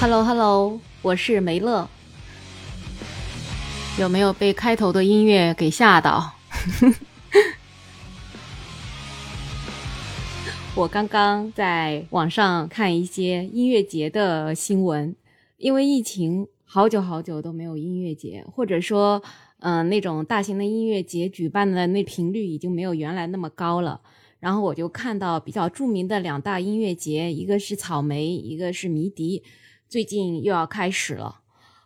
Hello Hello，我是梅乐。有没有被开头的音乐给吓到？我刚刚在网上看一些音乐节的新闻，因为疫情，好久好久都没有音乐节，或者说，嗯、那种大型的音乐节举办的那频率已经没有原来那么高了。然后我就看到比较著名的两大音乐节，一个是草莓，一个是迷笛，最近又要开始了。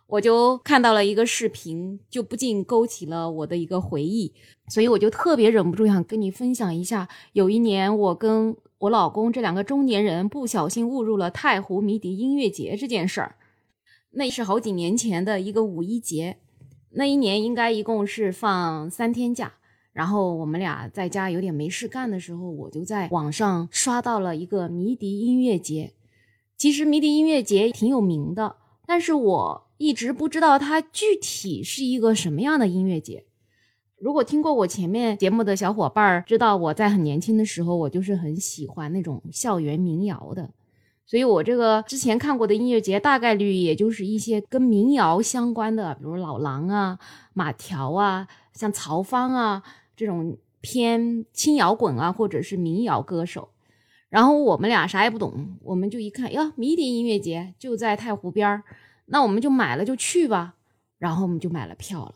我就看到了一个视频，就不禁勾起了我的一个回忆，所以我就特别忍不住想跟你分享一下。有一年，我跟我老公这两个中年人不小心误入了太湖迷笛音乐节这件事儿。那是好几年前的一个五一节，那一年应该一共是放三天假。然后我们俩在家有点没事干的时候，我就在网上刷到了一个迷笛音乐节。其实迷笛音乐节挺有名的，但是我一直不知道它具体是一个什么样的音乐节。如果听过我前面节目的小伙伴儿知道，我在很年轻的时候，我就是很喜欢那种校园民谣的，所以我这个之前看过的音乐节，大概率也就是一些跟民谣相关的，比如老狼啊、马条啊、像曹芳啊。这种偏轻摇滚啊，或者是民谣歌手，然后我们俩啥也不懂，我们就一看呀，迷笛音乐节就在太湖边儿，那我们就买了就去吧，然后我们就买了票了。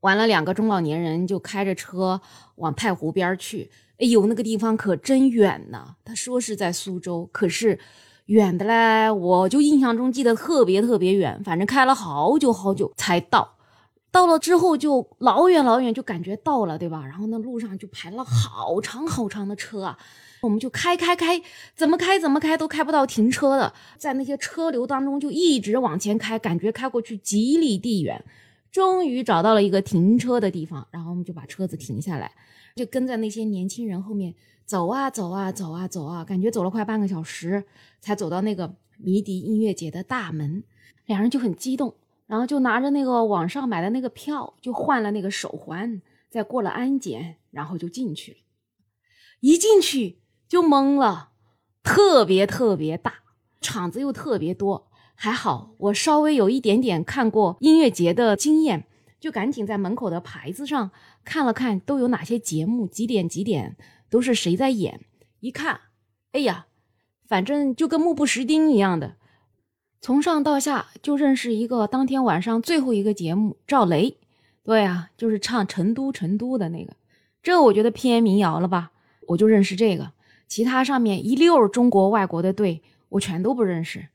完了，两个中老年人就开着车往太湖边去。哎呦，那个地方可真远呐！他说是在苏州，可是远的嘞，我就印象中记得特别特别远，反正开了好久好久才到。到了之后就老远老远就感觉到了，对吧？然后那路上就排了好长好长的车啊，我们就开开开，怎么开怎么开都开不到停车的，在那些车流当中就一直往前开，感觉开过去几里地远，终于找到了一个停车的地方，然后我们就把车子停下来，就跟在那些年轻人后面走啊走啊走啊走啊，感觉走了快半个小时才走到那个迷笛音乐节的大门，两人就很激动。然后就拿着那个网上买的那个票，就换了那个手环，再过了安检，然后就进去了。一进去就懵了，特别特别大，场子又特别多。还好我稍微有一点点看过音乐节的经验，就赶紧在门口的牌子上看了看都有哪些节目，几点几点都是谁在演。一看，哎呀，反正就跟目不识丁一样的。从上到下就认识一个当天晚上最后一个节目赵雷，对啊，就是唱《成都成都》的那个，这我觉得偏民谣了吧，我就认识这个，其他上面一溜中国外国的队我全都不认识，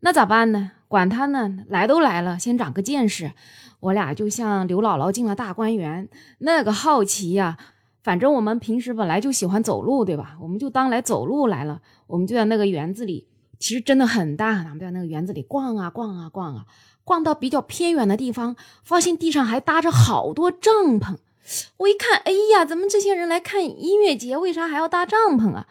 那咋办呢？管他呢，来都来了，先长个见识。我俩就像刘姥姥进了大观园，那个好奇呀。反正我们平时本来就喜欢走路，对吧？我们就当来走路来了，我们就在那个园子里。其实真的很大，咱们在那个园子里逛啊逛啊逛啊，逛到比较偏远的地方，发现地上还搭着好多帐篷。我一看，哎呀，咱们这些人来看音乐节，为啥还要搭帐篷啊？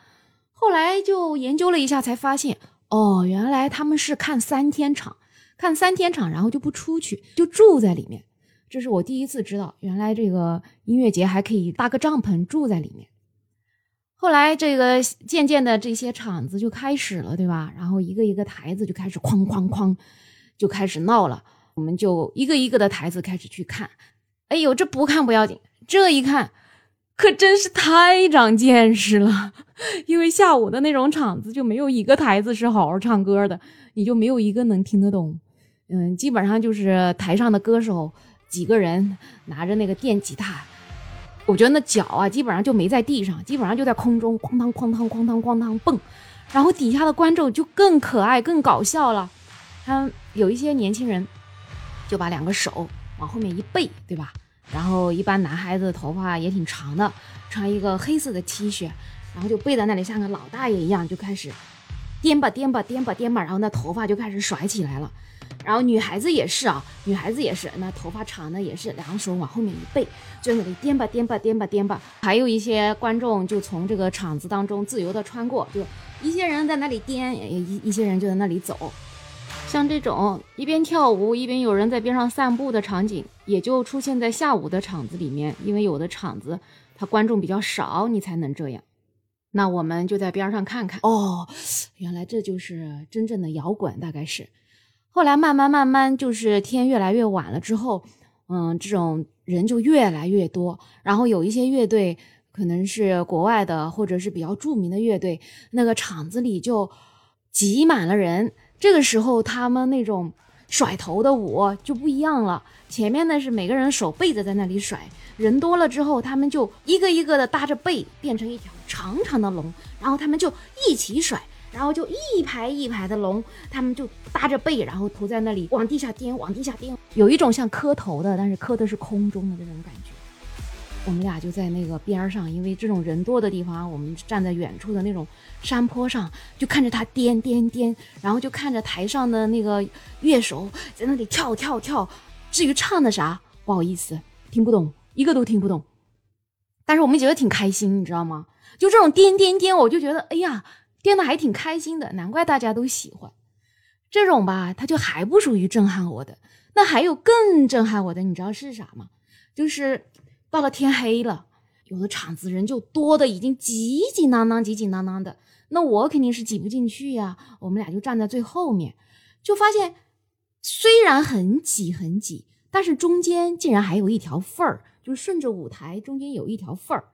后来就研究了一下，才发现，哦，原来他们是看三天场，看三天场，然后就不出去，就住在里面。这是我第一次知道，原来这个音乐节还可以搭个帐篷住在里面。后来，这个渐渐的这些场子就开始了，对吧？然后一个一个台子就开始哐哐哐，就开始闹了。我们就一个一个的台子开始去看。哎呦，这不看不要紧，这一看可真是太长见识了。因为下午的那种场子就没有一个台子是好好唱歌的，你就没有一个能听得懂。嗯，基本上就是台上的歌手几个人拿着那个电吉他。我觉得那脚啊，基本上就没在地上，基本上就在空中哐当哐当哐当哐当蹦，然后底下的观众就更可爱、更搞笑了。他有一些年轻人就把两个手往后面一背，对吧？然后一般男孩子头发也挺长的，穿一个黑色的 T 恤，然后就背在那里像个老大爷一样，就开始颠吧颠吧颠吧颠吧，然后那头发就开始甩起来了。然后女孩子也是啊，女孩子也是，那头发长的也是，两手往后面一背，就在那里颠吧颠吧颠吧颠吧。还有一些观众就从这个场子当中自由的穿过，就一些人在那里颠，一一些人就在那里走。像这种一边跳舞一边有人在边上散步的场景，也就出现在下午的场子里面，因为有的场子它观众比较少，你才能这样。那我们就在边上看看，哦，原来这就是真正的摇滚，大概是。后来慢慢慢慢，就是天越来越晚了之后，嗯，这种人就越来越多。然后有一些乐队可能是国外的，或者是比较著名的乐队，那个场子里就挤满了人。这个时候，他们那种甩头的舞就不一样了。前面呢是每个人手背着在那里甩，人多了之后，他们就一个一个的搭着背，变成一条长长的龙，然后他们就一起甩。然后就一排一排的龙，他们就搭着背，然后头在那里往地下颠，往地下颠，有一种像磕头的，但是磕的是空中的这种感觉。我们俩就在那个边上，因为这种人多的地方，我们站在远处的那种山坡上，就看着他颠颠颠，然后就看着台上的那个乐手在那里跳跳跳。至于唱的啥，不好意思，听不懂，一个都听不懂。但是我们觉得挺开心，你知道吗？就这种颠颠颠，我就觉得，哎呀。颠的还挺开心的，难怪大家都喜欢这种吧？它就还不属于震撼我的，那还有更震撼我的，你知道是啥吗？就是到了天黑了，有的场子人就多的已经挤挤囊囊、挤挤囊囊的，那我肯定是挤不进去呀。我们俩就站在最后面，就发现虽然很挤很挤，但是中间竟然还有一条缝儿，就顺着舞台中间有一条缝儿。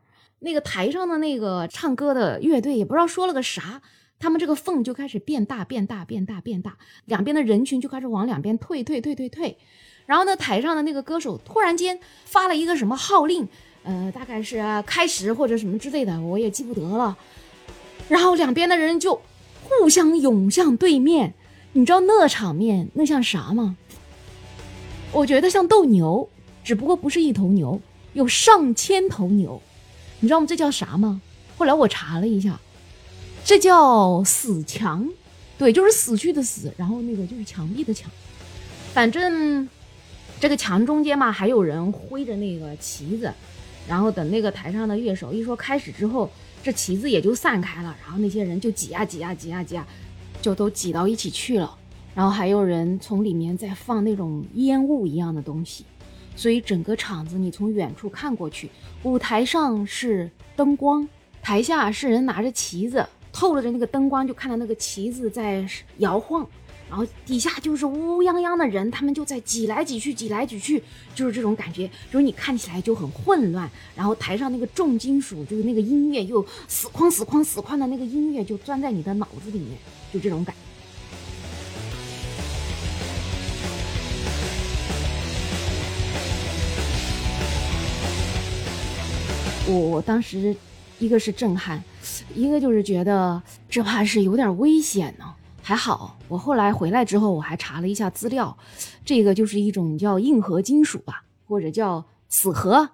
那个台上的那个唱歌的乐队也不知道说了个啥，他们这个缝就开始变大变大变大变大，两边的人群就开始往两边退退退退退，然后呢，台上的那个歌手突然间发了一个什么号令，呃，大概是开始或者什么之类的，我也记不得了。然后两边的人就互相涌向对面，你知道那场面那像啥吗？我觉得像斗牛，只不过不是一头牛，有上千头牛。你知道吗？这叫啥吗？后来我查了一下，这叫死墙，对，就是死去的死，然后那个就是墙壁的墙。反正这个墙中间嘛，还有人挥着那个旗子，然后等那个台上的乐手一说开始之后，这旗子也就散开了，然后那些人就挤啊挤啊挤啊挤啊，就都挤到一起去了。然后还有人从里面在放那种烟雾一样的东西。所以整个场子，你从远处看过去，舞台上是灯光，台下是人拿着旗子，透着那个灯光，就看到那个旗子在摇晃，然后底下就是乌泱泱的人，他们就在挤来挤去，挤来挤去，就是这种感觉，就是你看起来就很混乱，然后台上那个重金属，就是那个音乐又死哐死哐死哐的那个音乐就钻在你的脑子里面，就这种感。我我当时，一个是震撼，一个就是觉得这怕是有点危险呢。还好我后来回来之后，我还查了一下资料，这个就是一种叫硬核金属吧，或者叫死核。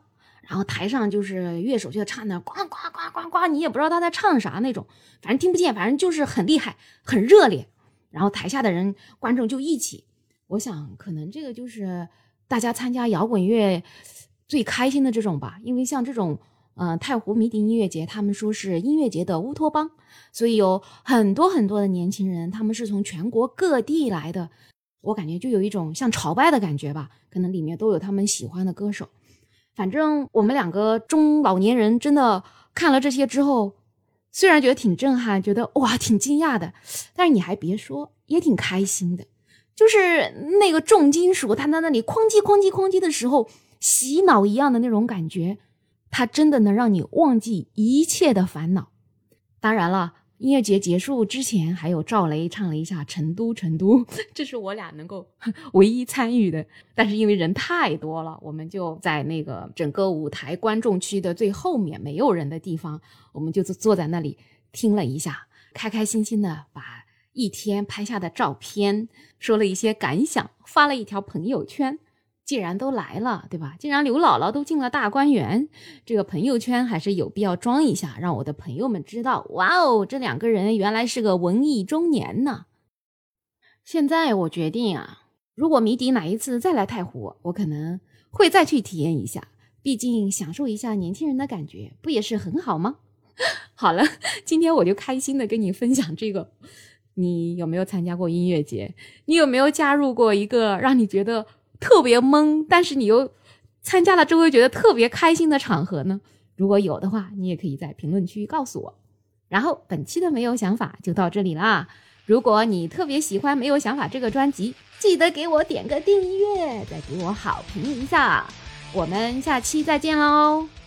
然后台上就是乐手就在唱那呱呱呱呱呱，你也不知道他在唱啥那种，反正听不见，反正就是很厉害，很热烈。然后台下的人观众就一起，我想可能这个就是大家参加摇滚乐最开心的这种吧，因为像这种。呃，太湖迷笛音乐节，他们说是音乐节的乌托邦，所以有很多很多的年轻人，他们是从全国各地来的。我感觉就有一种像朝拜的感觉吧，可能里面都有他们喜欢的歌手。反正我们两个中老年人真的看了这些之后，虽然觉得挺震撼，觉得哇挺惊讶的，但是你还别说，也挺开心的。就是那个重金属，他在那里哐叽哐叽哐叽的时候，洗脑一样的那种感觉。它真的能让你忘记一切的烦恼。当然了，音乐节结束之前，还有赵雷唱了一下《成都成都》，这是我俩能够唯一参与的。但是因为人太多了，我们就在那个整个舞台观众区的最后面没有人的地方，我们就坐坐在那里听了一下，开开心心的把一天拍下的照片说了一些感想，发了一条朋友圈。既然都来了，对吧？既然刘姥姥都进了大观园，这个朋友圈还是有必要装一下，让我的朋友们知道。哇哦，这两个人原来是个文艺中年呢。现在我决定啊，如果迷笛哪一次再来太湖，我可能会再去体验一下，毕竟享受一下年轻人的感觉，不也是很好吗？好了，今天我就开心的跟你分享这个。你有没有参加过音乐节？你有没有加入过一个让你觉得？特别懵，但是你又参加了之后觉得特别开心的场合呢？如果有的话，你也可以在评论区告诉我。然后本期的没有想法就到这里啦，如果你特别喜欢《没有想法》这个专辑，记得给我点个订阅，再给我好评一下。我们下期再见喽！